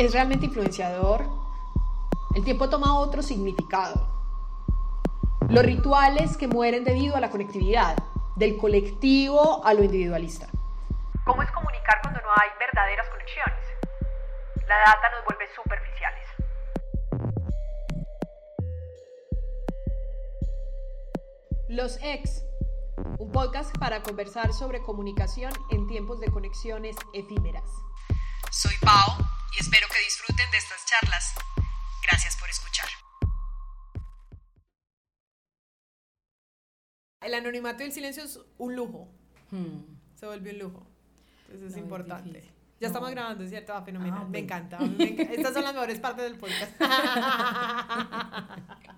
es realmente influenciador, el tiempo toma otro significado. Los rituales que mueren debido a la conectividad, del colectivo a lo individualista. ¿Cómo es comunicar cuando no hay verdaderas conexiones? La data nos vuelve superficiales. Los ex, un podcast para conversar sobre comunicación en tiempos de conexiones efímeras. Soy Pau y espero que disfruten de estas charlas. Gracias por escuchar. El anonimato y el silencio es un lujo. Hmm. Se volvió un lujo. Entonces es importante. ya estamos grabando, ¿cierto? Ah, fenomenal. Ah, me, encanta. Estas son las mejores partes del podcast.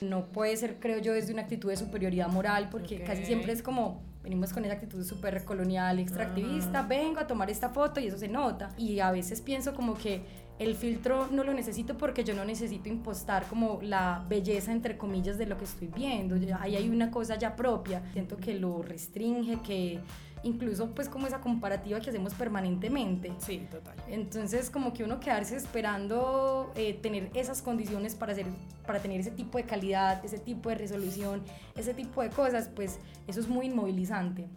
no puede ser, creo yo, desde una actitud de superioridad moral, porque casi siempre es como, venimos con esa actitud súper colonial, extractivista, vengo a tomar esta foto y eso se nota. Y a veces pienso como que el filtro no lo necesito porque yo no necesito impostar como la belleza, entre comillas, de lo que estoy viendo. Ahí hay una cosa ya propia. Siento que lo restringe, que incluso pues como esa comparativa que hacemos permanentemente. Sí, total. Entonces como que uno quedarse esperando eh, tener esas condiciones para, hacer, para tener ese tipo de calidad, ese tipo de resolución, ese tipo de cosas, pues eso es muy inmovilizante.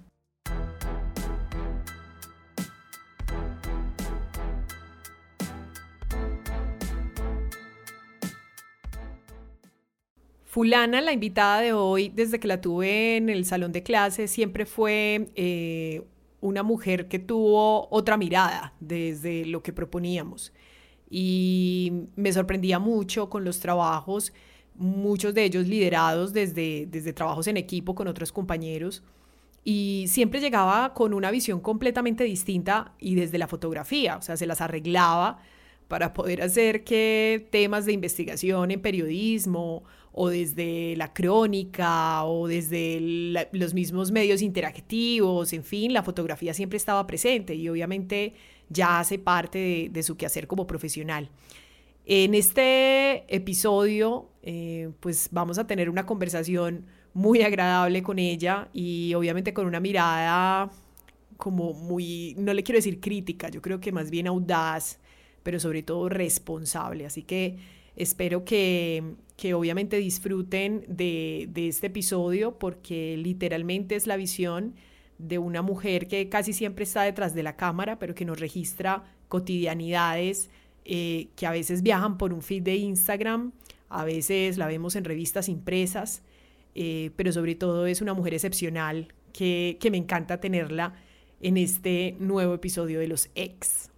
Fulana, la invitada de hoy, desde que la tuve en el salón de clases, siempre fue eh, una mujer que tuvo otra mirada desde lo que proponíamos. Y me sorprendía mucho con los trabajos, muchos de ellos liderados desde, desde trabajos en equipo con otros compañeros. Y siempre llegaba con una visión completamente distinta y desde la fotografía, o sea, se las arreglaba para poder hacer que temas de investigación en periodismo o desde la crónica o desde los mismos medios interactivos, en fin, la fotografía siempre estaba presente y obviamente ya hace parte de, su quehacer como profesional. En este episodio, eh, pues vamos a tener una conversación muy agradable con ella y obviamente con una mirada como muy, no le quiero decir crítica, yo creo que más bien audaz, pero sobre todo responsable. Así que espero que, que obviamente disfruten de, este episodio porque literalmente es la visión de una mujer que casi siempre está detrás de la cámara, pero que nos registra cotidianidades eh, que a veces viajan por un feed de Instagram, a veces la vemos en revistas impresas, eh, pero sobre todo es una mujer excepcional que, que me encanta tenerla en este nuevo episodio de Los Ex.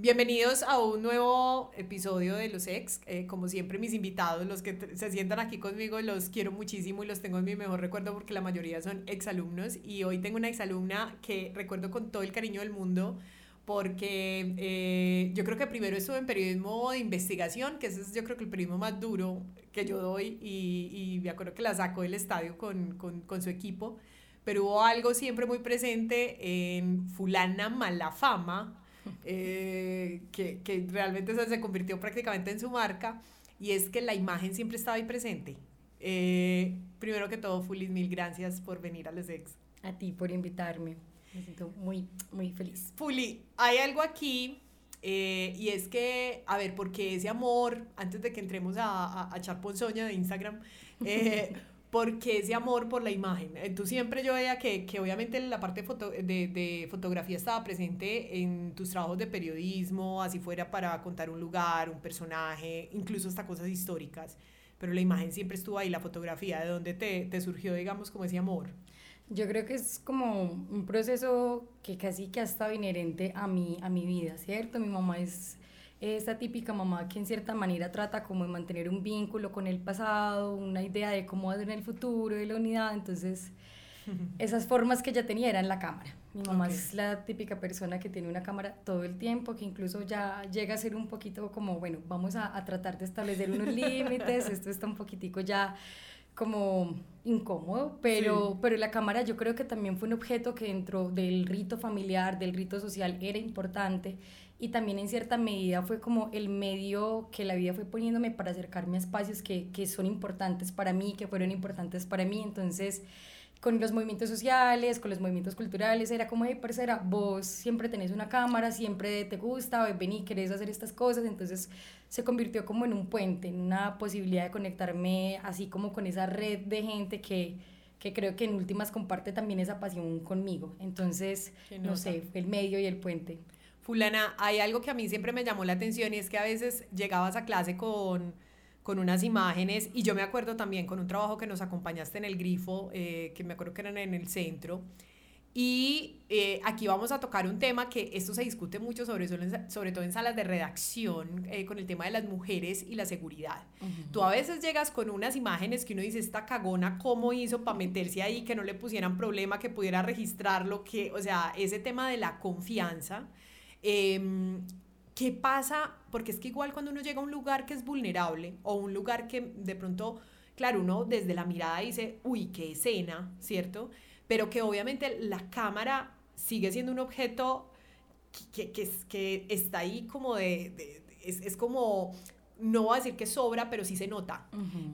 Bienvenidos a un nuevo episodio de Los Ex. Eh, como siempre, mis invitados, los que se sientan aquí conmigo, los quiero muchísimo y los tengo en mi mejor recuerdo porque la mayoría son exalumnos. Y hoy tengo una exalumna que recuerdo con todo el cariño del mundo porque eh, yo creo que primero estuve en periodismo de investigación, que ese es yo creo que el periodismo más duro que yo doy y, y me acuerdo que la sacó del estadio con, con, con su equipo, pero hubo algo siempre muy presente en fulana malafama eh, que, que, realmente se convirtió prácticamente en su marca, y es que la imagen siempre estaba ahí presente. Eh, primero que todo, Fulis, mil gracias por venir a los ex. A ti por invitarme. Me siento muy, muy feliz. Fuli, hay algo aquí eh, y es que, a ver, porque ese amor, antes de que entremos a, a, a ponzoña de Instagram, eh, porque ese amor por la imagen. Eh, tú siempre yo veía que, que obviamente la parte de, de, fotografía estaba presente en tus trabajos de periodismo, así fuera para contar un lugar, un personaje, incluso hasta cosas históricas, pero la imagen siempre estuvo ahí, la fotografía, ¿de dónde te, te surgió, digamos, como ese amor? Yo creo que es como un proceso que casi que ha estado inherente a mi, a mi vida, ¿cierto? Mi mamá es esta típica mamá que en cierta manera trata como de mantener un vínculo con el pasado, una idea de cómo va a ser en el futuro, de la unidad, entonces esas formas que ella tenía eran la cámara. Mi mamá es la típica persona que tiene una cámara todo el tiempo, que incluso ya llega a ser un poquito como, bueno, vamos a, a tratar de establecer unos límites, esto está un poquitico ya como incómodo, pero, pero la cámara yo creo que también fue un objeto que dentro del rito familiar, del rito social, era importante y también en cierta medida fue como el medio que la vida fue poniéndome para acercarme a espacios que, que son importantes para mí, que fueron importantes para mí. Entonces, con los movimientos sociales, con los movimientos culturales, era como, hey, parcera, vos siempre tenés una cámara, siempre te gusta, vení, querés hacer estas cosas, entonces se convirtió como en un puente, en una posibilidad de conectarme así como con esa red de gente que, que creo que en últimas comparte también esa pasión conmigo. Entonces, no sé, el medio y el puente. Fulana, hay algo que a mí siempre me llamó la atención y es que a veces llegabas a clase con con unas imágenes y yo me acuerdo también con un trabajo que nos acompañaste en el grifo, eh, que me acuerdo que eran en el centro. Y eh, aquí vamos a tocar un tema que esto se discute mucho, sobre, sobre todo en salas de redacción, eh, con el tema de las mujeres y la seguridad. Tú a veces llegas con unas imágenes que uno dice, esta cagona, ¿cómo hizo para meterse ahí, que no le pusieran problema, que pudiera registrarlo, que, o sea, ese tema de la confianza. Em, ¿Qué pasa? Porque es que igual cuando uno llega a un lugar que es vulnerable o un lugar que de pronto, claro, uno desde la mirada dice, uy, qué escena, ¿cierto? Pero que obviamente la cámara sigue siendo un objeto que, que, que está ahí como de, es, es, como, no voy a decir que sobra, pero sí se nota.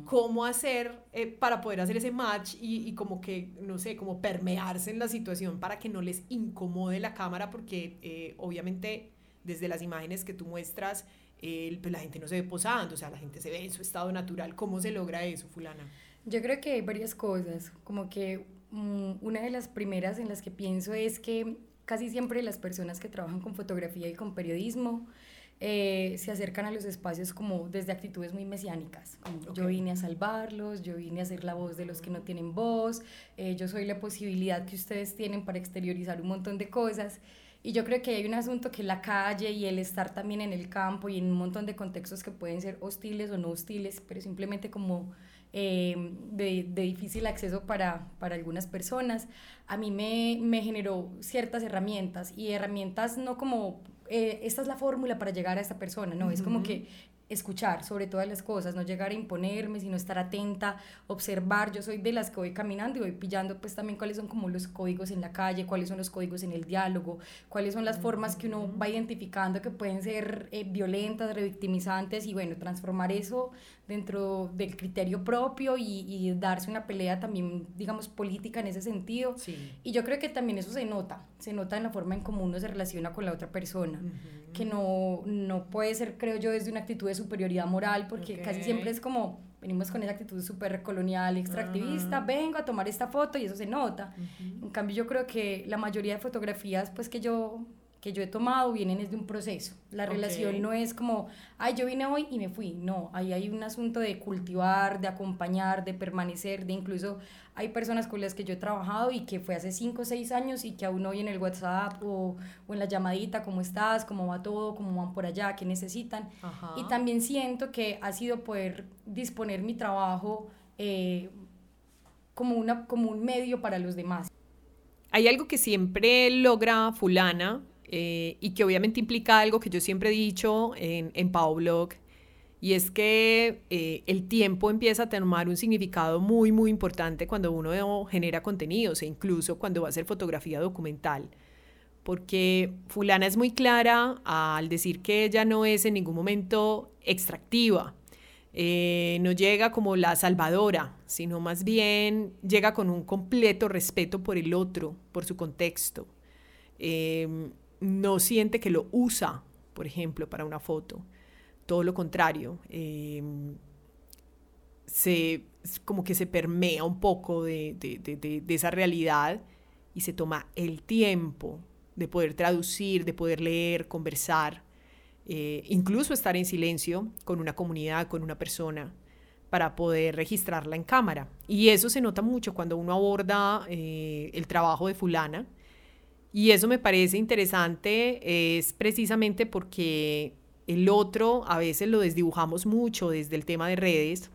Cómo hacer eh, para poder hacer ese match y, y, como que, no sé, como permearse en la situación para que no les incomode la cámara, porque eh, obviamente desde las imágenes que tú muestras, pues la gente no se ve posando, o sea, la gente se ve en su estado natural. ¿Cómo se logra eso, fulana? Yo creo que hay varias cosas, como que mm, una de las primeras en las que pienso es que casi siempre las personas que trabajan con fotografía y con periodismo eh, se acercan a los espacios como desde actitudes muy mesiánicas, como yo vine a salvarlos, yo vine a ser la voz de los que no tienen voz, eh, yo soy la posibilidad que ustedes tienen para exteriorizar un montón de cosas. Y yo creo que hay un asunto que la calle y el estar también en el campo y en un montón de contextos que pueden ser hostiles o no hostiles, pero simplemente como eh, de, de, difícil acceso para, para, algunas personas, a mí me, me, generó ciertas herramientas y herramientas no como eh, esta es la fórmula para llegar a esta persona, no, es como que escuchar sobre todas las cosas, no llegar a imponerme, sino estar atenta, observar. Yo soy de las que voy caminando y voy pillando pues también cuáles son como los códigos en la calle, cuáles son los códigos en el diálogo, cuáles son las formas que uno va identificando que pueden ser eh, violentas, revictimizantes y bueno, transformar eso dentro del criterio propio y, darse una pelea también, digamos, política en ese sentido. Y yo creo que también eso se nota, se nota en la forma en cómo uno se relaciona con la otra persona, que no, no puede ser, creo yo, desde una actitud de superioridad moral, porque casi siempre es como, venimos con esa actitud súper colonial, extractivista, vengo a tomar esta foto y eso se nota. En cambio, yo creo que la mayoría de fotografías, pues que yo que yo he tomado vienen desde un proceso. La relación no es como, ay, yo vine hoy y me fui. No, ahí hay un asunto de cultivar, de acompañar, de permanecer, de incluso hay personas con las que yo he trabajado y que fue hace 5 o 6 años y que aún hoy en el WhatsApp o, o, en la llamadita, ¿cómo estás? ¿Cómo va todo? ¿Cómo van por allá? ¿Qué necesitan? Y también siento que ha sido poder disponer mi trabajo eh, como, una, como un medio para los demás. Hay algo que siempre logra fulana eh, y que obviamente implica algo que yo siempre he dicho en, en Pau Blog, y es que eh, el tiempo empieza a tomar un significado muy, muy importante cuando uno genera contenidos e incluso cuando va a hacer fotografía documental. Porque fulana es muy clara al decir que ella no es en ningún momento extractiva, eh, no llega como la salvadora, sino más bien llega con un completo respeto por el otro, por su contexto no siente que lo usa, por ejemplo, para una foto. Todo lo contrario, em, se, como que se permea un poco de, esa realidad y se toma el tiempo de poder traducir, de poder leer, conversar, eh, incluso estar en silencio con una comunidad, con una persona, para poder registrarla en cámara. Y eso se nota mucho cuando uno aborda eh, el trabajo de fulana y eso me parece interesante, es precisamente porque el otro a veces lo desdibujamos mucho desde el tema de redes,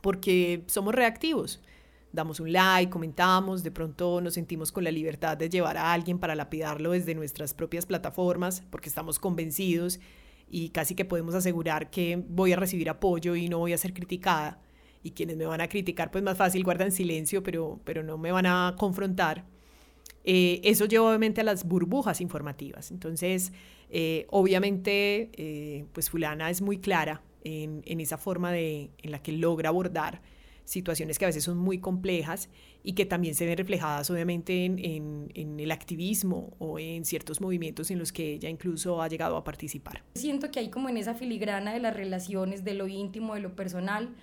porque somos reactivos. Damos un like, comentamos, de pronto nos sentimos con la libertad de llevar a alguien para lapidarlo desde nuestras propias plataformas, porque estamos convencidos y casi que podemos asegurar que voy a recibir apoyo y no voy a ser criticada. Y quienes me van a criticar, pues más fácil guardan silencio, pero, pero no me van a confrontar. Eh, eso lleva obviamente a las burbujas informativas. Entonces, eh, obviamente, eh, pues fulana es muy clara en, esa forma de, en la que logra abordar situaciones que a veces son muy complejas y que también se ven reflejadas obviamente en, el activismo o en ciertos movimientos en los que ella incluso ha llegado a participar. Siento que hay como en esa filigrana de las relaciones, de lo íntimo, de lo personal,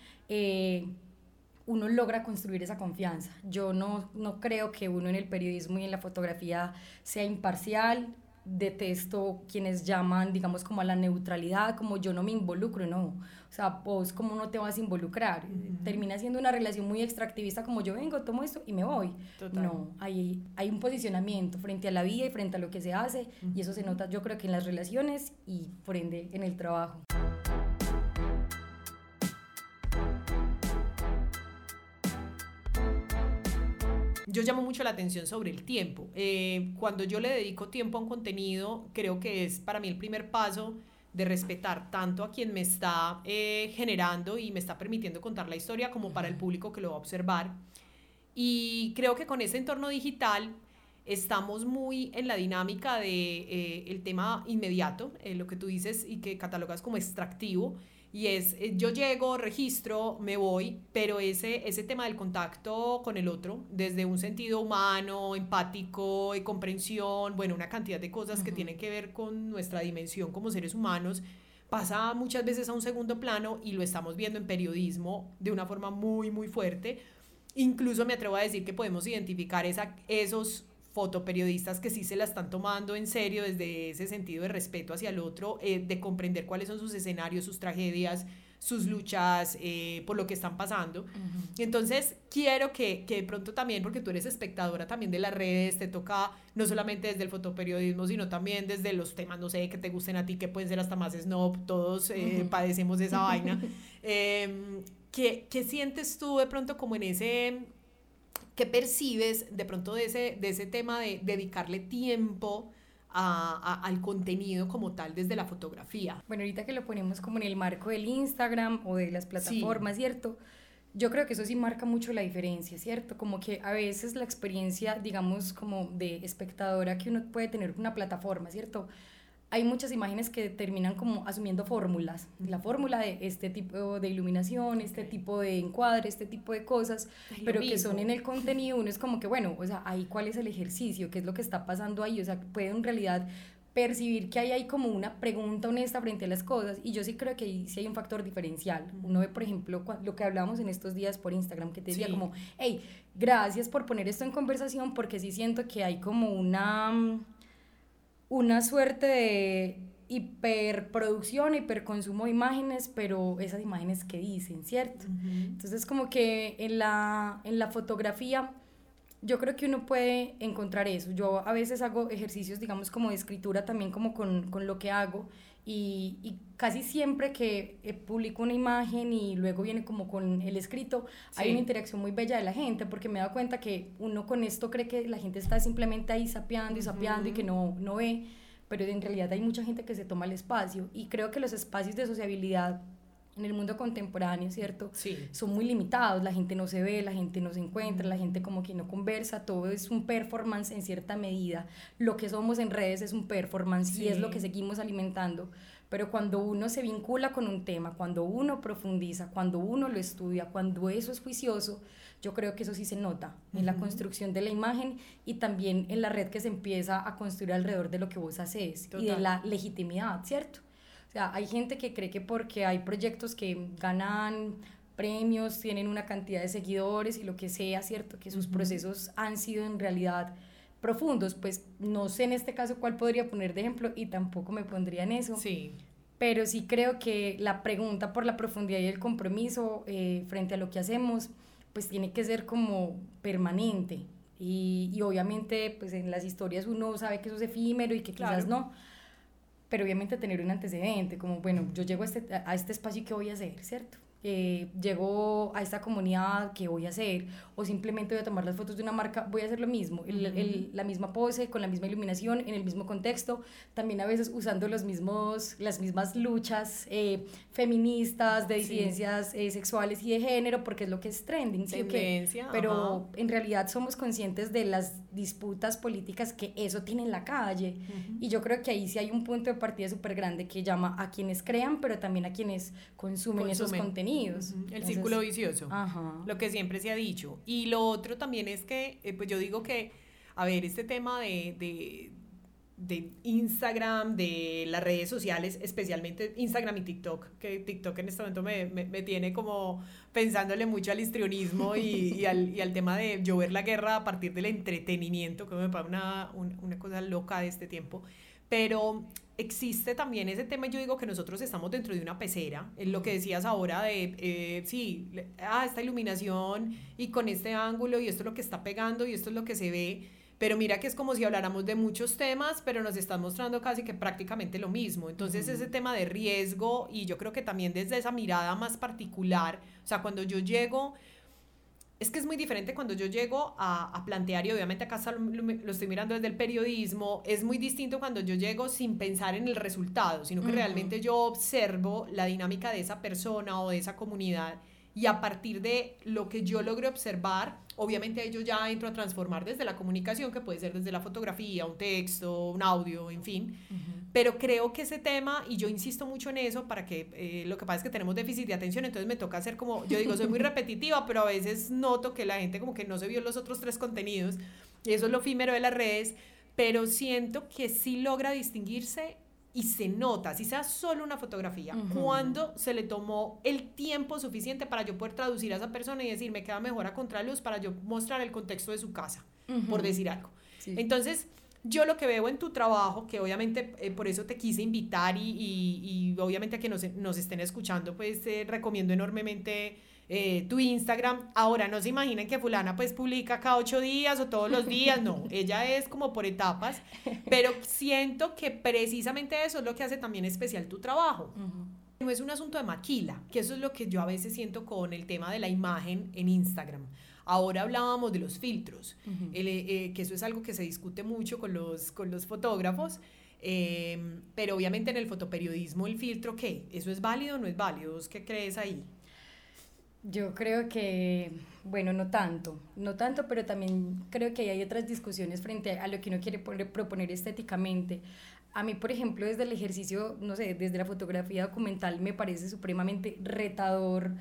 uno logra construir esa confianza. Yo no, no creo que uno en el periodismo y en la fotografía sea imparcial, detesto quienes llaman, digamos, como a la neutralidad, como yo no me involucro, no. O sea, vos cómo no te vas a involucrar. Termina siendo una relación muy extractivista como yo vengo, tomo esto y me voy. No, hay, hay un posicionamiento frente a la vida y frente a lo que se hace y eso se nota yo creo que en las relaciones y por ende en el trabajo. Yo llamo mucho la atención sobre el tiempo. Eh, cuando yo le dedico tiempo a un contenido, creo que es para mí el primer paso de respetar tanto a quien me está eh, generando y me está permitiendo contar la historia como para el público que lo va a observar. Y creo que con ese entorno digital estamos muy en la dinámica de eh, el tema inmediato, lo que tú dices y que catalogas como extractivo y es, eh, yo llego, registro, me voy, pero ese, ese tema del contacto con el otro, desde un sentido humano, empático, de comprensión, bueno, una cantidad de cosas que tienen que ver con nuestra dimensión como seres humanos, pasa muchas veces a un segundo plano y lo estamos viendo en periodismo de una forma muy, muy fuerte. Incluso me atrevo a decir que podemos identificar esa, esos fotoperiodistas que sí se la están tomando en serio desde ese sentido de respeto hacia el otro, eh, de comprender cuáles son sus escenarios, sus tragedias, sus luchas, eh, por lo que están pasando. Entonces, quiero que, que, de pronto también, porque tú eres espectadora también de las redes, te toca no solamente desde el fotoperiodismo, sino también desde los temas, no sé, que te gusten a ti, que pueden ser hasta más snob, todos eh, padecemos esa vaina. Em, ¿qué, ¿Qué sientes tú de pronto como en ese ¿Qué percibes de pronto de ese, de ese tema de dedicarle tiempo a, al contenido como tal desde la fotografía? Bueno, ahorita que lo ponemos como en el marco del Instagram o de las plataformas, ¿cierto? Yo creo que eso sí marca mucho la diferencia, ¿cierto? Como que a veces la experiencia, digamos, como de espectadora que uno puede tener una plataforma, ¿cierto? Hay muchas imágenes que terminan como asumiendo fórmulas. La fórmula de este tipo de iluminación, este tipo de encuadre, este tipo de cosas, pero que son en el contenido, uno es como que, bueno, o sea, ahí cuál es el ejercicio, qué es lo que está pasando ahí, o sea, puede en realidad percibir que hay ahí como una pregunta honesta frente a las cosas y yo sí creo que ahí sí hay un factor diferencial. Uno ve, por ejemplo, lo que hablábamos en estos días por Instagram, que te decía como, hey, gracias por poner esto en conversación porque sí siento que hay como una una suerte de hiperproducción, hiperconsumo de imágenes, pero esas imágenes que dicen, ¿cierto? Entonces como que en la, en la fotografía yo creo que uno puede encontrar eso. Yo a veces hago ejercicios, digamos, como de escritura también como con, con lo que hago y, casi siempre que eh, publico una imagen y luego viene como con el escrito, hay una interacción muy bella de la gente porque me he dado cuenta que uno con esto cree que la gente está simplemente ahí sapeando y sapeando y que no, no ve, pero en realidad hay mucha gente que se toma el espacio y creo que los espacios de sociabilidad en el mundo contemporáneo, ¿cierto? Sí. Son muy limitados, la gente no se ve, la gente no se encuentra, la gente como que no conversa, todo es un performance en cierta medida. Lo que somos en redes es un performance y es lo que seguimos alimentando. Pero cuando uno se vincula con un tema, cuando uno profundiza, cuando uno lo estudia, cuando eso es juicioso, yo creo que eso sí se nota en la construcción de la imagen y también en la red que se empieza a construir alrededor de lo que vos haces y de la legitimidad, ¿cierto? Sea, hay gente que cree que porque hay proyectos que ganan premios, tienen una cantidad de seguidores y lo que sea, ¿cierto? Que sus procesos han sido en realidad profundos, pues no sé en este caso cuál podría poner de ejemplo y tampoco me pondría en eso. Sí. Pero sí creo que la pregunta por la profundidad y el compromiso eh, frente a lo que hacemos, pues tiene que ser como permanente. Y, y, obviamente, pues en las historias uno sabe que eso es efímero y que quizás no, pero obviamente tener un antecedente, como, bueno, yo llego a este, a este espacio y qué voy a hacer, ¿cierto? Eh, llego a esta comunidad, ¿qué voy a hacer? O simplemente voy a tomar las fotos de una marca, voy a hacer lo mismo, el, la misma pose, con la misma iluminación, en el mismo contexto, también a veces usando los mismos, las mismas luchas eh, feministas, de disidencias eh, sexuales y de género, porque es lo que es trending, ¿sí? Tendencia, Pero en realidad somos conscientes de las disputas políticas que eso tiene en la calle. Y yo creo que ahí sí hay un punto de partida súper grande que llama a quienes crean, pero también a quienes consumen esos contenidos contenidos. El Entonces, círculo vicioso. Ajá. Lo que siempre se ha dicho. Y lo otro también es que, eh, pues yo digo que, a ver, este tema de, de, de Instagram, de las redes sociales, especialmente Instagram y TikTok, que TikTok en este momento me, me, me tiene como pensándole mucho al histrionismo y, y, al, y al tema de yo ver la guerra a partir del entretenimiento, que me parece una, un- una cosa loca de este tiempo. Pero existe también ese tema, yo digo que nosotros estamos dentro de una pecera, en lo que decías ahora de, eh, sí, ah, esta iluminación y con este ángulo y esto es lo que está pegando y esto es lo que se ve, pero mira que es como si habláramos de muchos temas, pero nos están mostrando casi que prácticamente lo mismo. Entonces ese tema de riesgo y yo creo que también desde esa mirada más particular, o sea, cuando yo llego... Es que es muy diferente cuando yo llego a, a plantear, y obviamente acá lo, lo estoy mirando desde el periodismo, es muy distinto cuando yo llego sin pensar en el resultado, sino que realmente yo observo la dinámica de esa persona o de esa comunidad y a partir de lo que yo logre observar, obviamente yo ya entro a transformar desde la comunicación, que puede ser desde la fotografía, un texto, un audio, en fin. Pero creo que ese tema, y yo insisto mucho en eso, para que eh, lo que pasa es que tenemos déficit de atención, entonces me toca hacer como, yo digo, soy muy repetitiva, pero a veces noto que la gente como que no se vio los otros tres contenidos, y eso es lo efímero de las redes, pero siento que sí logra distinguirse y se nota, si sea solo una fotografía, Ujú. cuando se le tomó el tiempo suficiente para yo poder traducir a esa persona y decir, me queda mejor a contraluz para yo mostrar el contexto de su casa, por Ujú. decir algo. Sí. Entonces, yo lo que veo en tu trabajo, que obviamente eh, por eso te quise invitar y, y- y obviamente a que nos, nos estén escuchando, pues eh, recomiendo enormemente eh, tu Instagram. Ahora, no se imaginen que fulana pues publica cada ocho días o todos los días, no, ella es como por etapas, pero siento que precisamente eso es lo que hace también especial tu trabajo. No es un asunto de maquila, que eso es lo que yo a veces siento con el tema de la imagen en Instagram. Ahora hablábamos de los filtros, el, eh, que eso es algo que se discute mucho con los, con los fotógrafos, eh, pero obviamente en el fotoperiodismo el filtro, ¿qué? ¿Eso es válido o no es válido? ¿Vos ¿Qué crees ahí? Yo creo que, bueno, no tanto, no tanto, pero también creo que hay otras discusiones frente a lo que uno quiere poner- proponer estéticamente. A mí, por ejemplo, desde el ejercicio, no sé, desde la fotografía documental, me parece supremamente retador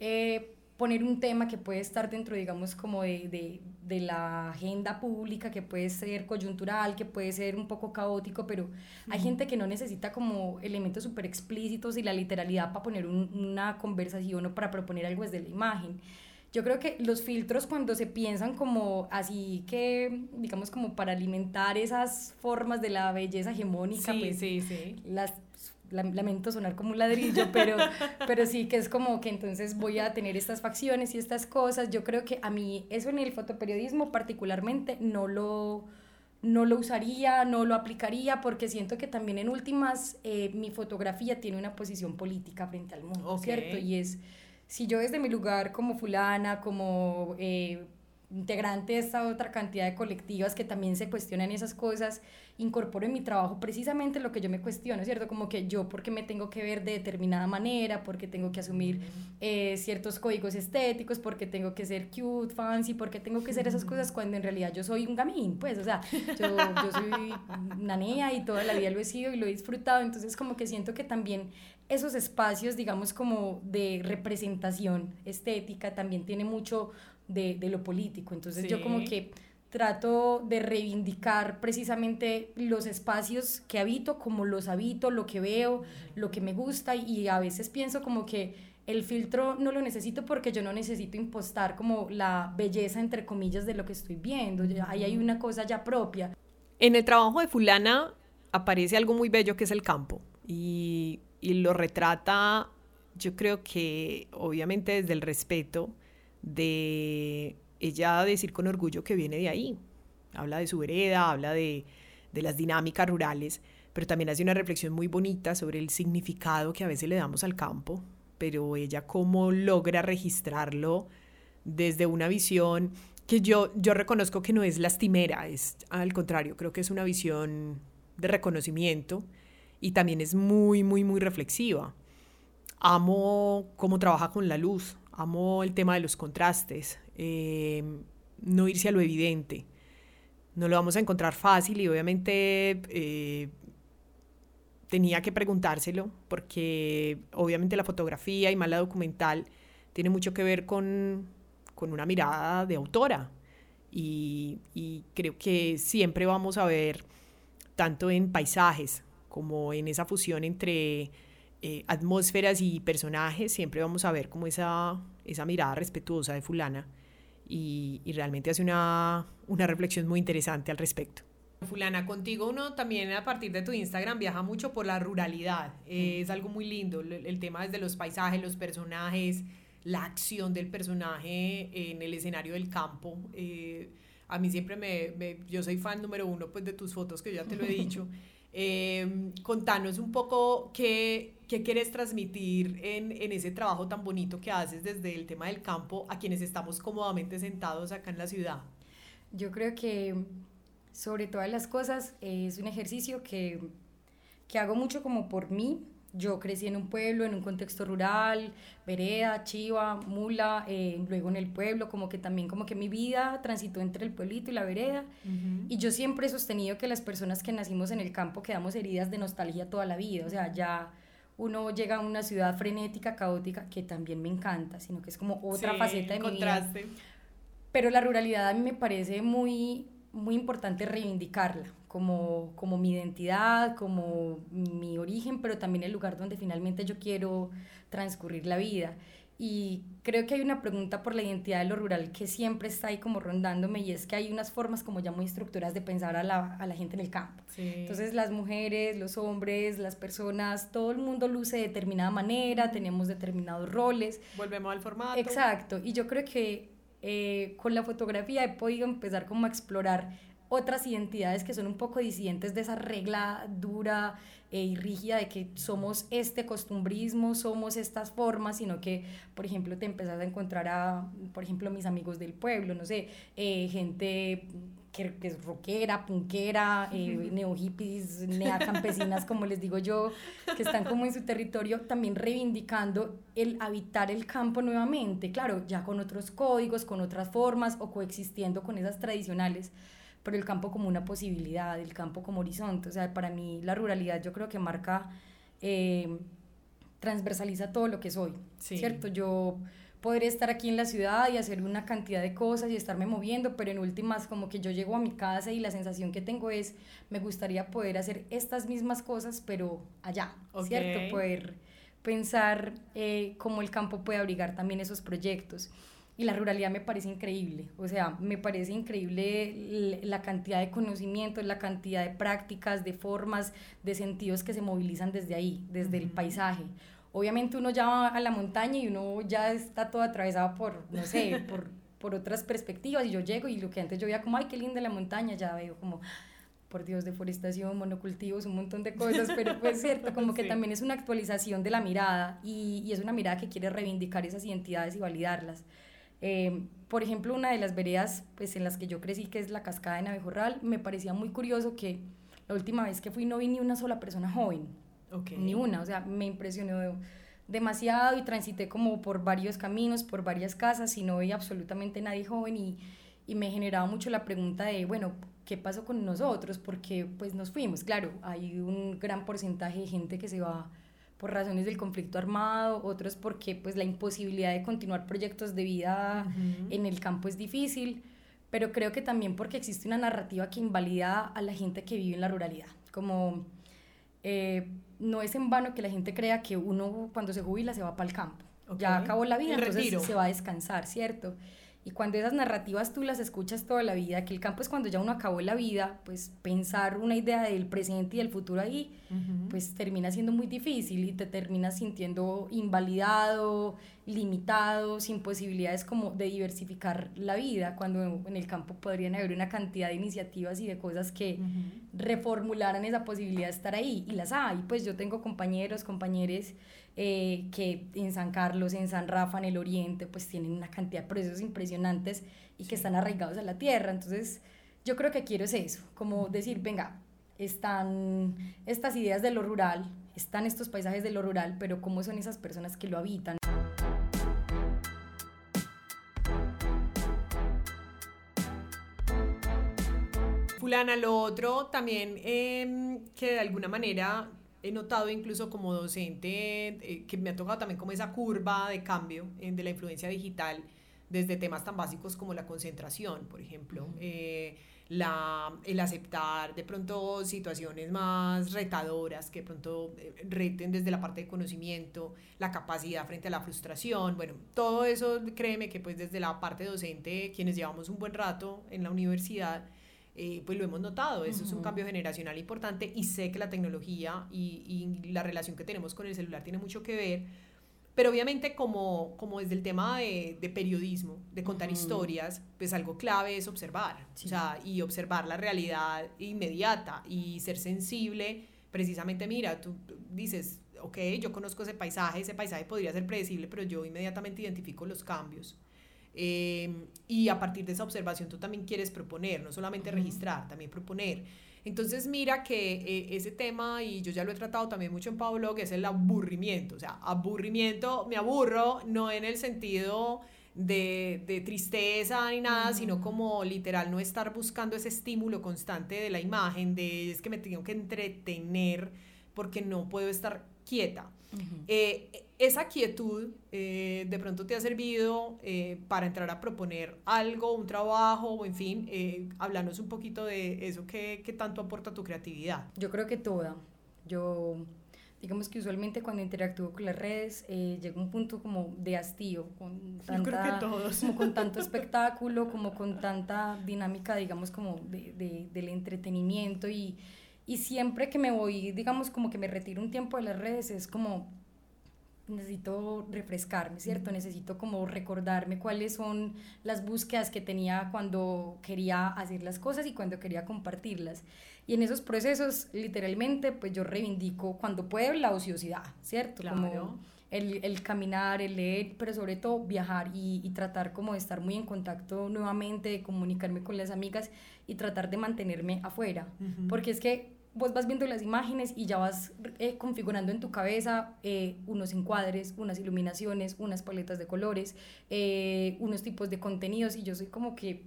eh, poner un tema que puede estar dentro, digamos, como de, de, de la agenda pública, que puede ser coyuntural, que puede ser un poco caótico, pero hay gente que no necesita como elementos súper explícitos y la literalidad para poner un- una conversación o para proponer algo desde la imagen. Yo creo que los filtros cuando se piensan como así que, digamos, como para alimentar esas formas de la belleza hegemónica, Sí, pues sí, sí. las la- lamento sonar como un ladrillo, pero, pero sí que es como que entonces voy a tener estas facciones y estas cosas. Yo creo que a mí eso en el fotoperiodismo particularmente no lo, no lo usaría, no lo aplicaría, porque siento que también en últimas eh, mi fotografía tiene una posición política frente al mundo, Ok. ¿cierto? Y es, si yo desde mi lugar como fulana, como... eh, integrante de esta otra cantidad de colectivas que también se cuestionan esas cosas, incorporo en mi trabajo precisamente lo que yo me cuestiono, ¿cierto? Como que yo, porque me tengo que ver de determinada manera? porque tengo que asumir eh, ciertos códigos estéticos? porque tengo que ser cute, fancy? porque tengo que ser esas cosas cuando en realidad yo soy un gamín? Pues, o sea, yo, yo soy una y toda la vida lo he sido y lo he disfrutado, entonces como que siento que también esos espacios, digamos, como de representación estética, también tiene mucho de, de lo político. Entonces yo como que trato de reivindicar precisamente los espacios que habito, como los habito, lo que veo, lo que me gusta y a veces pienso como que el filtro no lo necesito porque yo no necesito impostar como la belleza entre comillas de lo que estoy viendo, ahí hay una cosa ya propia. En el trabajo de fulana aparece algo muy bello que es el campo y, y lo retrata, yo creo que obviamente desde el respeto de ella decir con orgullo que viene de ahí. Habla de su vereda, habla de, de las dinámicas rurales, pero también hace una reflexión muy bonita sobre el significado que a veces le damos al campo, pero ella cómo logra registrarlo desde una visión que yo, yo reconozco que no es lastimera, es al contrario, creo que es una visión de reconocimiento y también es muy, muy, muy reflexiva. Amo cómo trabaja con la luz, amo el tema de los contrastes, eh, no irse a lo evidente. No lo vamos a encontrar fácil y obviamente eh, tenía que preguntárselo porque obviamente la fotografía y más la documental tiene mucho que ver con, con una mirada de autora. Y, y, creo que siempre vamos a ver, tanto en paisajes como en esa fusión entre eh, atmósferas y personajes, siempre vamos a ver como esa, esa mirada respetuosa de fulana y, y realmente hace una, una reflexión muy interesante al respecto. Fulana, contigo uno también a partir de tu Instagram viaja mucho por la ruralidad. es algo muy lindo, el, el, tema desde los paisajes, los personajes, la acción del personaje en el escenario del campo. Eh, a mí siempre me, me, yo soy fan número uno pues de tus fotos, que ya te lo he dicho. Eh, contanos un poco qué, qué quieres transmitir en, en, ese trabajo tan bonito que haces desde el tema del campo a quienes estamos cómodamente sentados acá en la ciudad. Yo creo que sobre todas las cosas es un ejercicio que, que hago mucho como por mí, yo crecí en un pueblo, en un contexto rural, vereda, chiva, mula, eh, luego en el pueblo, como que también como que mi vida transitó entre el pueblito y la vereda. Uh -huh. Y yo siempre he sostenido que las personas que nacimos en el campo quedamos heridas de nostalgia toda la vida. O sea, ya uno llega a una ciudad frenética, caótica, que también me encanta, sino que es como otra sí, faceta de contraste. mi vida. Pero la ruralidad a mí me parece muy, muy importante reivindicarla como, como mi identidad, como mi origen, pero también el lugar donde finalmente yo quiero transcurrir la vida. Y creo que hay una pregunta por la identidad de lo rural que siempre está ahí como rondándome y es que hay unas formas como ya muy estructuradas de pensar a la, a la gente en el campo. Sí. Entonces las mujeres, los hombres, las personas, todo el mundo luce de determinada manera, tenemos determinados roles. Volvemos al formato. Exacto. Y yo creo que eh, con la fotografía he podido empezar como a explorar otras identidades que son un poco disidentes de esa regla dura eh, y rígida de que somos este costumbrismo, somos estas formas, sino que, por ejemplo, te empezás a encontrar a, por ejemplo, mis amigos del pueblo, no sé, eh, gente que, que, es rockera, punkera, eh, neo-hippies, nea-campesinas, como les digo yo, que están como en su territorio también reivindicando el habitar el campo nuevamente, claro, ya con otros códigos, con otras formas o coexistiendo con esas tradicionales pero el campo como una posibilidad, el campo como horizonte. O sea, para mí la ruralidad yo creo que marca, eh, transversaliza todo lo que soy, sí. ¿cierto? Yo podría estar aquí en la ciudad y hacer una cantidad de cosas y estarme moviendo, pero en últimas como que yo llego a mi casa y la sensación que tengo es, me gustaría poder hacer estas mismas cosas, pero allá, okay. ¿cierto? Poder pensar eh, cómo el campo puede abrigar también esos proyectos y la ruralidad me parece increíble, o sea, me parece increíble la cantidad de conocimientos, la cantidad de prácticas, de formas, de sentidos que se movilizan desde ahí, desde el paisaje. Obviamente uno ya va a la montaña y uno ya está todo atravesado por, no sé, por, por otras perspectivas y yo llego y lo que antes yo veía como, ay, qué linda la montaña, ya veo como, por Dios, deforestación, monocultivos, un montón de cosas, pero pues cierto, como que sí. también es una actualización de la mirada y, y es una mirada que quiere reivindicar esas identidades y validarlas. Eh, por ejemplo, una de las veredas pues, en las que yo crecí, que es la cascada de Navejorral, me parecía muy curioso que la última vez que fui no vi ni una sola persona joven, okay. ni una, o sea, me impresionó demasiado y transité como por varios caminos, por varias casas y no vi absolutamente nadie joven y, y me generaba mucho la pregunta de, bueno, ¿qué pasó con nosotros? Porque pues nos fuimos, claro, hay un gran porcentaje de gente que se va por razones del conflicto armado, otros porque pues la imposibilidad de continuar proyectos de vida uh -huh. en el campo es difícil, pero creo que también porque existe una narrativa que invalida a la gente que vive en la ruralidad, como eh, no es en vano que la gente crea que uno cuando se jubila se va para el campo, okay. ya acabó la vida, entonces retiro. se va a descansar, ¿cierto? Y cuando esas narrativas tú las escuchas toda la vida, que el campo es cuando ya uno acabó la vida, pues pensar una idea del presente y del futuro ahí, uh -huh. pues termina siendo muy difícil y te terminas sintiendo invalidado, limitado, sin posibilidades como de diversificar la vida, cuando en el campo podrían haber una cantidad de iniciativas y de cosas que uh -huh. reformularan esa posibilidad de estar ahí, y las hay. Pues yo tengo compañeros, compañeros eh, que en San Carlos, en San Rafa, en el Oriente, pues tienen una cantidad de procesos impresionantes y que están arraigados a la tierra. Entonces, yo creo que quiero es eso, como decir, venga, están estas ideas de lo rural, están estos paisajes de lo rural, pero cómo son esas personas que lo habitan. Fulana, lo otro también eh, que de alguna manera he notado incluso como docente eh, que me ha tocado también como esa curva de cambio eh, de la influencia digital desde temas tan básicos como la concentración, por ejemplo, eh, la, el aceptar de pronto situaciones más retadoras que de pronto reten desde la parte de conocimiento, la capacidad frente a la frustración, bueno, todo eso créeme que pues desde la parte docente, quienes llevamos un buen rato en la universidad, eh, pues lo hemos notado, eso es un cambio generacional importante y sé que la tecnología y, y, la relación que tenemos con el celular tiene mucho que ver, pero obviamente como, como desde el tema de, de periodismo, de contar historias, pues algo clave es observar, o sea, y observar la realidad inmediata y ser sensible, precisamente mira, tú dices, ok, yo conozco ese paisaje, ese paisaje podría ser predecible, pero yo inmediatamente identifico los cambios Em, y a partir de esa observación tú también quieres proponer, no solamente registrar, también proponer. Entonces mira que eh, ese tema, y yo ya lo he tratado también mucho en Pablo, que es el aburrimiento. O sea, aburrimiento, me aburro, no en el sentido de, de tristeza ni nada, sino como literal no estar buscando ese estímulo constante de la imagen, de es que me tengo que entretener porque no puedo estar quieta. eh, esa quietud eh, de pronto te ha servido eh, para entrar a proponer algo, un trabajo, o en fin, eh, un poquito de eso que, que, tanto aporta tu creatividad. Yo creo que toda. Yo, digamos que usualmente cuando interactúo con las redes, eh, llega un punto como de hastío, con tanta, Yo creo que todos. como con tanto espectáculo, como con tanta dinámica, digamos, como de, de, del entretenimiento y, y siempre que me voy, digamos, como que me retiro un tiempo de las redes, es como necesito refrescarme, ¿cierto? Necesito como recordarme cuáles son las búsquedas que tenía cuando quería hacer las cosas y cuando quería compartirlas. Y en esos procesos, literalmente, pues yo reivindico cuando puedo la ociosidad, ¿cierto? Claro. Como el, el, caminar, el leer, pero sobre todo viajar y, y, tratar como de estar muy en contacto nuevamente, de comunicarme con las amigas y tratar de mantenerme afuera. Uh -huh. Porque es que vos vas viendo las imágenes y ya vas eh, configurando en tu cabeza eh, unos encuadres, unas iluminaciones, unas paletas de colores, eh, unos tipos de contenidos y yo soy como que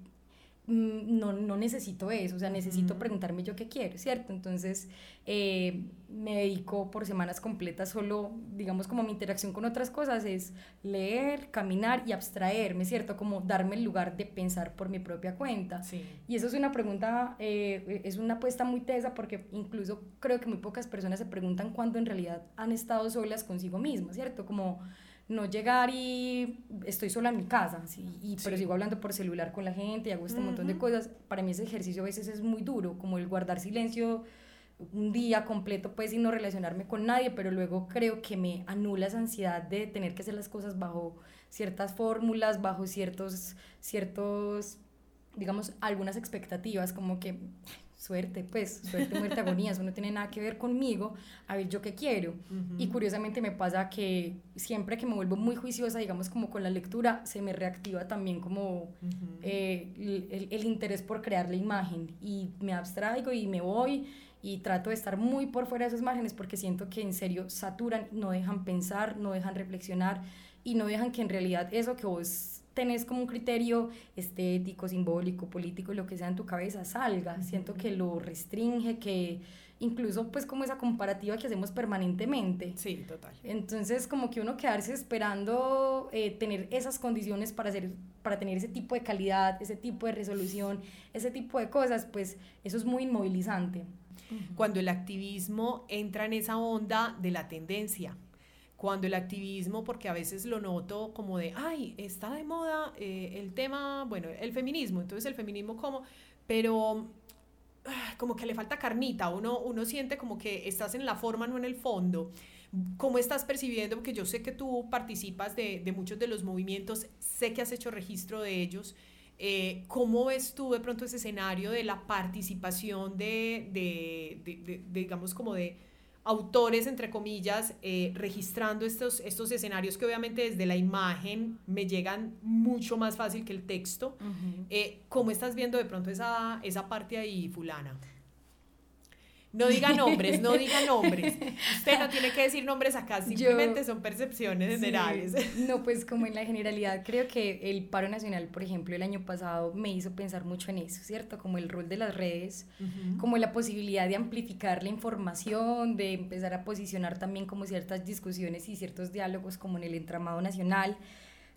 no, no necesito eso, o sea, necesito mm. preguntarme yo qué quiero, ¿cierto? Entonces eh, me dedico por semanas completas solo, digamos, como mi interacción con otras cosas es leer, caminar y abstraerme, ¿cierto? Como darme el lugar de pensar por mi propia cuenta. Sí. Y eso es una pregunta, eh, es una apuesta muy tesa porque incluso creo que muy pocas personas se preguntan cuándo en realidad han estado solas consigo mismas, ¿cierto? Como no llegar y estoy sola en mi casa, ¿sí? y, pero sí. sigo hablando por celular con la gente y hago este uh -huh. montón de cosas. Para mí ese ejercicio a veces es muy duro, como el guardar silencio un día completo pues sin no relacionarme con nadie, pero luego creo que me anula esa ansiedad de tener que hacer las cosas bajo ciertas fórmulas, bajo ciertos, ciertos, digamos, algunas expectativas, como que suerte, pues, suerte, muerte, agonía, eso no tiene nada que ver conmigo, a ver yo qué quiero. Uh -huh. Y curiosamente me pasa que siempre que me vuelvo muy juiciosa, digamos, como con la lectura, se me reactiva también como uh -huh. eh, el, el, interés por crear la imagen y me abstraigo y me voy y trato de estar muy por fuera de esos márgenes porque siento que en serio saturan, no dejan pensar, no dejan reflexionar y no dejan que en realidad eso que vos tenés como un criterio estético, simbólico, político, lo que sea en tu cabeza, salga. Siento que lo restringe, que incluso pues como esa comparativa que hacemos permanentemente. Sí, total. Entonces como que uno quedarse esperando eh, tener esas condiciones para, hacer, para tener ese tipo de calidad, ese tipo de resolución, ese tipo de cosas, pues eso es muy inmovilizante. Cuando el activismo entra en esa onda de la tendencia, cuando el activismo, porque a veces lo noto como de, ay, está de moda eh, el tema, bueno, el feminismo, entonces el feminismo como, pero ah, como que le falta carnita, uno, uno siente como que estás en la forma, no en el fondo. ¿Cómo estás percibiendo? Porque yo sé que tú participas de, de muchos de los movimientos, sé que has hecho registro de ellos. Eh, ¿Cómo ves tú de pronto ese escenario de la participación de, de, de, de digamos, como de autores, entre comillas, eh, registrando estos, estos escenarios que obviamente desde la imagen me llegan mucho más fácil que el texto. Uh -huh. eh, ¿Cómo estás viendo de pronto esa, esa parte ahí, fulana? No diga nombres, no diga nombres. Usted no tiene que decir nombres acá, simplemente son percepciones generales. No, pues como en la generalidad, creo que el paro nacional, por ejemplo, el año pasado me hizo pensar mucho en eso, ¿cierto? Como el rol de las redes, como la posibilidad de amplificar la información, de empezar a posicionar también como ciertas discusiones y ciertos diálogos como en el entramado nacional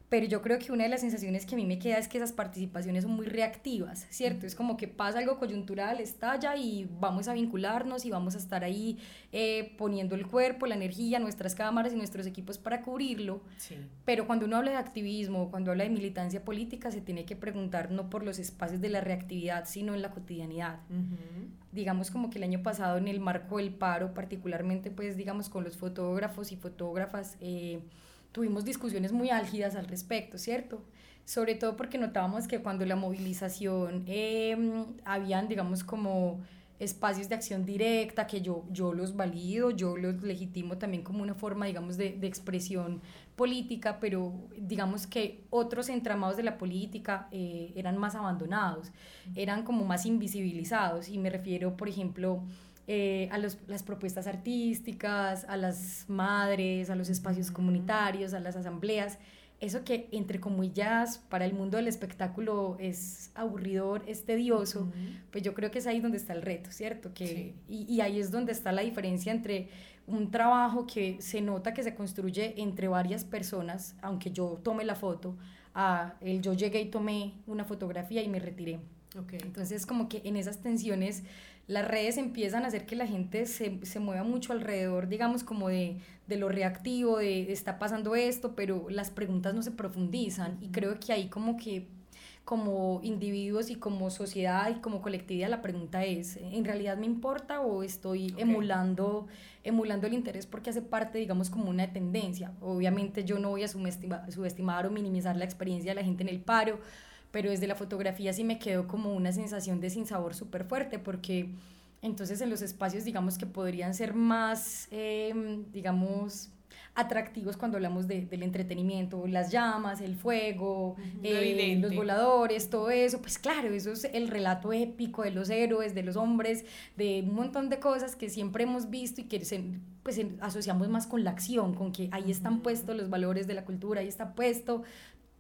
pero yo creo que una de las sensaciones que a mí me queda es que esas participaciones son muy reactivas, ¿cierto? Es como que pasa algo coyuntural, estalla y vamos a vincularnos y vamos a estar ahí eh, poniendo el cuerpo, la energía, nuestras cámaras y nuestros equipos para cubrirlo. Pero cuando uno habla de activismo, cuando habla de militancia política, se tiene que preguntar no por los espacios de la reactividad, sino en la cotidianidad. Digamos como que el año pasado en el marco del paro, particularmente pues digamos con los fotógrafos y fotógrafas, eh, tuvimos discusiones muy álgidas al respecto, ¿cierto? Sobre todo porque notábamos que cuando la movilización, eh, habían, digamos, como espacios de acción directa, que yo, yo los valido, yo los legitimo también como una forma, digamos, de, de expresión política, pero digamos que otros entramados de la política eh, eran más abandonados, eran como más invisibilizados, y me refiero, por ejemplo, eh, a los, las propuestas artísticas, a las madres, a los espacios comunitarios, a las asambleas. Eso que, entre comillas, para el mundo del espectáculo es aburridor, es tedioso, pues yo creo que es ahí donde está el reto, ¿cierto? Que, y, y ahí es donde está la diferencia entre un trabajo que se nota que se construye entre varias personas, aunque yo tome la foto, a el yo llegué y tomé una fotografía y me retiré. Okay. Entonces, como que en esas tensiones las redes empiezan a hacer que la gente se, se mueva mucho alrededor, digamos, como de, de lo reactivo, de, está pasando esto, pero las preguntas no se profundizan. Y creo que ahí como que como individuos y como sociedad y como colectividad la pregunta es, ¿en realidad me importa o estoy emulando, emulando el interés porque hace parte, digamos, como una tendencia? Obviamente yo no voy a subestimar, subestimar o minimizar la experiencia de la gente en el paro, pero desde la fotografía sí me quedó como una sensación de sinsabor súper fuerte porque entonces en los espacios digamos que podrían ser más, em, digamos, atractivos cuando hablamos de, del entretenimiento, las llamas, el fuego, eh, los voladores, todo eso, pues claro, eso es el relato épico de los héroes, de los hombres, de un montón de cosas que siempre hemos visto y que pues asociamos más con la acción, con que ahí están puestos los valores de la cultura, ahí está puesto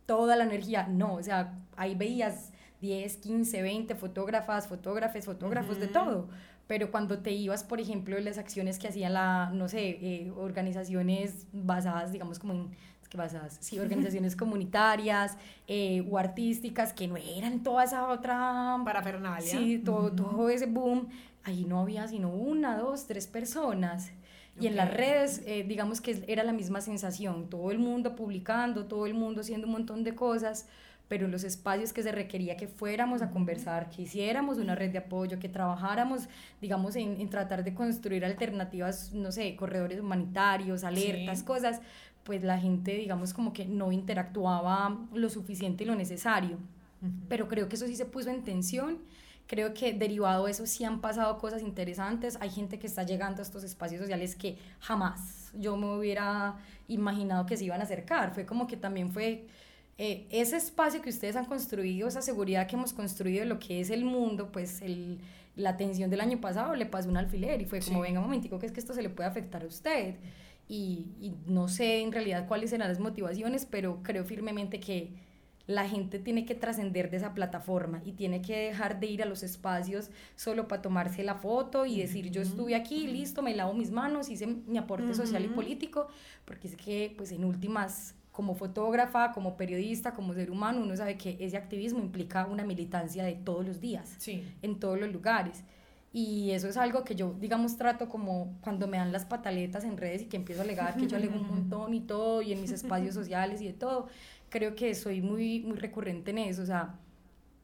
toda la energía, no, o sea, ahí veías 10, 15, 20 fotógrafas, fotógrafes, fotógrafos, de todo. Pero cuando te ibas, por ejemplo, las acciones que hacían la, no sé, eh, organizaciones basadas, digamos, como en, que basadas, sí, organizaciones comunitarias eh, o artísticas, que no eran toda esa otra... Parafernalia. Sí, todo, todo ese boom, ahí no había sino una, dos, tres personas. Y en las redes, eh, digamos que era la misma sensación, todo el mundo publicando, todo el mundo haciendo un montón de cosas, pero en los espacios que se requería que fuéramos a conversar, que hiciéramos una red de apoyo, que trabajáramos, digamos, en, tratar de construir alternativas, no sé, corredores humanitarios, alertas, cosas, pues la gente, digamos, como que no interactuaba lo suficiente y lo necesario. Pero creo que eso sí se puso en tensión Creo que derivado de eso sí han pasado cosas interesantes. Hay gente que está llegando a estos espacios sociales que jamás yo me hubiera imaginado que se iban a acercar. Fue como que también fue eh, ese espacio que ustedes han construido, esa seguridad que hemos construido de lo que es el mundo, pues el, la atención del año pasado le pasó un alfiler y fue como, venga un momentico, que es que esto se le puede afectar a usted. Y, y no sé en realidad cuáles serán las motivaciones, pero creo firmemente que la gente tiene que trascender de esa plataforma y tiene que dejar de ir a los espacios solo para tomarse la foto y decir yo estuve aquí, listo, me lavo mis manos, hice mi aporte social y político, porque es que pues en últimas como fotógrafa, como periodista, como ser humano, uno sabe que ese activismo implica una militancia de todos los días, en todos los lugares. Y eso es algo que yo, digamos, trato como cuando me dan las pataletas en redes y que empiezo a alegar que yo alego un montón y todo, y en mis espacios sociales y de todo creo que soy muy, muy recurrente en eso, o sea,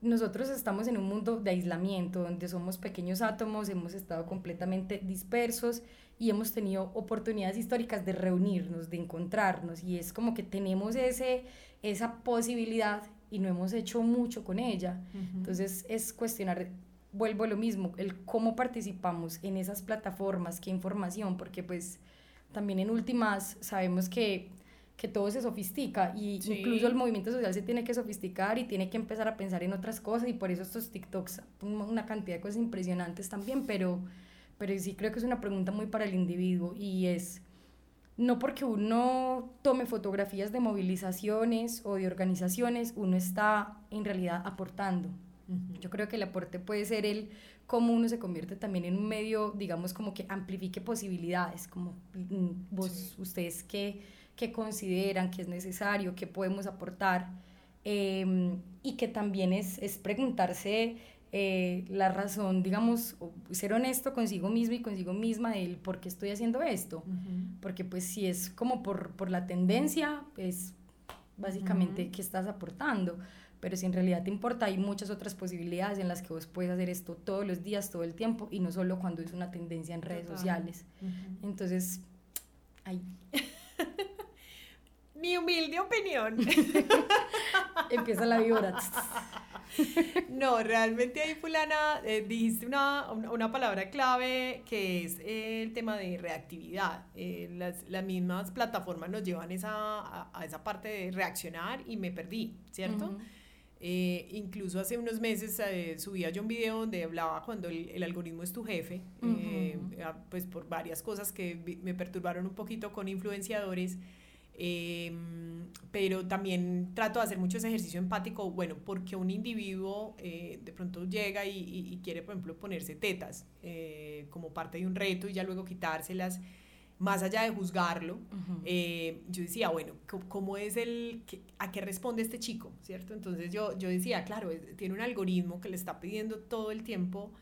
nosotros estamos en un mundo de aislamiento, donde somos pequeños átomos, hemos estado completamente dispersos y hemos tenido oportunidades históricas de reunirnos, de encontrarnos, y es como que tenemos ese, esa posibilidad y no hemos hecho mucho con ella. Entonces es cuestionar, vuelvo a lo mismo, el cómo participamos en esas plataformas, qué información, porque pues también en últimas sabemos que que todo se sofistica y incluso el movimiento social se tiene que sofisticar y tiene que empezar a pensar en otras cosas y por eso estos TikToks, una cantidad de cosas impresionantes también, pero, pero sí creo que es una pregunta muy para el individuo y es no porque uno tome fotografías de movilizaciones o de organizaciones, uno está en realidad aportando. Yo creo que el aporte puede ser el cómo uno se convierte también en un medio, digamos, como que amplifique posibilidades, como mm, vos, ustedes qué, qué, consideran que es necesario, qué podemos aportar, em, y que también es, es preguntarse eh, la razón, digamos, ser honesto consigo mismo y consigo misma del por qué estoy haciendo esto. Porque pues si es como por, por la tendencia, es básicamente qué estás aportando. Pero si en realidad te importa, hay muchas otras posibilidades en las que vos puedes hacer esto todos los días, todo el tiempo, y no solo cuando es una tendencia en redes sociales. Entonces, ahí. Mi humilde opinión. Empieza la vibra. no, realmente ahí, fulana, eh, dijiste una, una, palabra clave que es el tema de reactividad. Eh, las, las, mismas plataformas nos llevan esa, a, esa parte de reaccionar y me perdí, ¿cierto? Eh, incluso hace unos meses subía yo un video donde hablaba cuando el, algoritmo es tu jefe, pues por varias cosas que me perturbaron un poquito con influenciadores. Em, pero también trato de hacer mucho ese ejercicio empático, bueno, porque un individuo eh, de pronto llega y, quiere, por ejemplo, ponerse tetas eh, como parte de un reto y ya luego quitárselas, más allá de juzgarlo, eh, yo decía, bueno, ¿cómo es el, a qué responde este chico, cierto? Entonces yo, yo decía, claro, tiene un algoritmo que le está pidiendo todo el tiempo,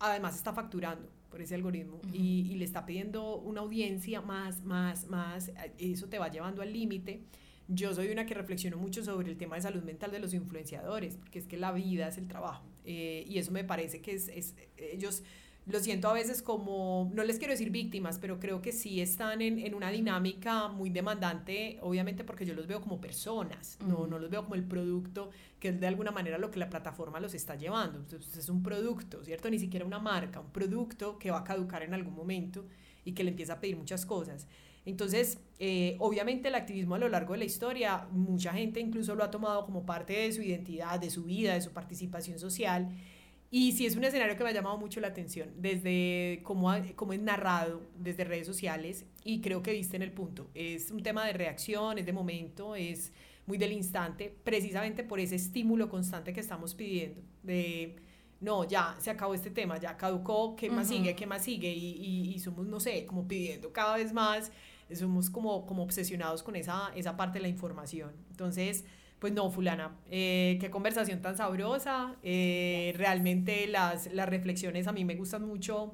además está facturando por ese algoritmo y, le está pidiendo una audiencia más, más, más, eso te va llevando al límite. Yo soy una que reflexiono mucho sobre el tema de salud mental de los influenciadores, porque es que la vida es el trabajo. Eh, y eso me parece que es, es ellos lo siento a veces como, no les quiero decir víctimas, pero creo que sí están en, en una dinámica muy demandante, obviamente porque yo los veo como personas, no, no los veo como el producto, que es de alguna manera lo que la plataforma los está llevando. Entonces es un producto, ¿cierto? Ni siquiera una marca, un producto que va a caducar en algún momento y que le empieza a pedir muchas cosas. Entonces, eh, obviamente el activismo a lo largo de la historia, mucha gente incluso lo ha tomado como parte de su identidad, de su vida, de su participación social y sí es un escenario que me ha llamado mucho la atención, desde cómo, cómo es narrado desde redes sociales, y creo que viste en el punto. Es un tema de reacción, es de momento, es muy del instante, precisamente por ese estímulo constante que estamos pidiendo, de no, ya se acabó este tema, ya caducó, ¿qué más sigue? ¿Qué más sigue? Y, y, y, somos, no sé, como pidiendo cada vez más, somos como, como obsesionados con esa, esa parte de la información. Entonces, pues no, fulana, eh, qué conversación tan sabrosa. Eh, realmente las, las reflexiones a mí me gustan mucho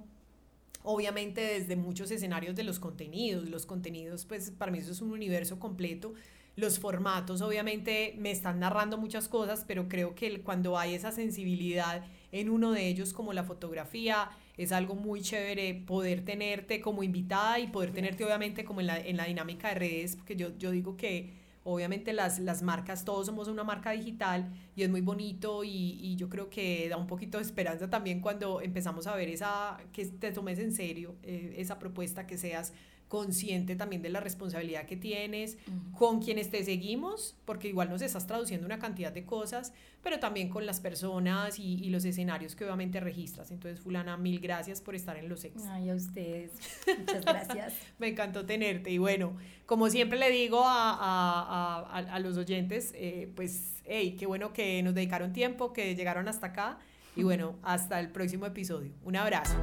obviamente desde muchos escenarios de los contenidos. Los contenidos, pues para mí eso es un universo completo. Los formatos, obviamente, me están narrando muchas cosas, pero creo que cuando hay esa sensibilidad en uno de ellos, como la fotografía, es algo muy chévere poder tenerte como invitada y poder tenerte, obviamente, como en la, en la dinámica de redes, porque yo, yo digo que Obviamente las, las marcas, todos somos una marca digital y es muy bonito y, y, yo creo que da un poquito de esperanza también cuando empezamos a ver esa, que te tomes en serio eh, esa propuesta, que seas consciente también de la responsabilidad que tienes con quienes te seguimos, porque igual nos estás traduciendo una cantidad de cosas, pero también con las personas y, y los escenarios que obviamente registras. Entonces, fulana, mil gracias por estar en los ex. Ay, a ustedes. Muchas gracias. Me encantó tenerte. Y bueno, como siempre le digo a, a, a, a los oyentes, eh, pues, hey, qué bueno que nos dedicaron tiempo, que llegaron hasta acá. Y bueno, hasta el próximo episodio. Un abrazo.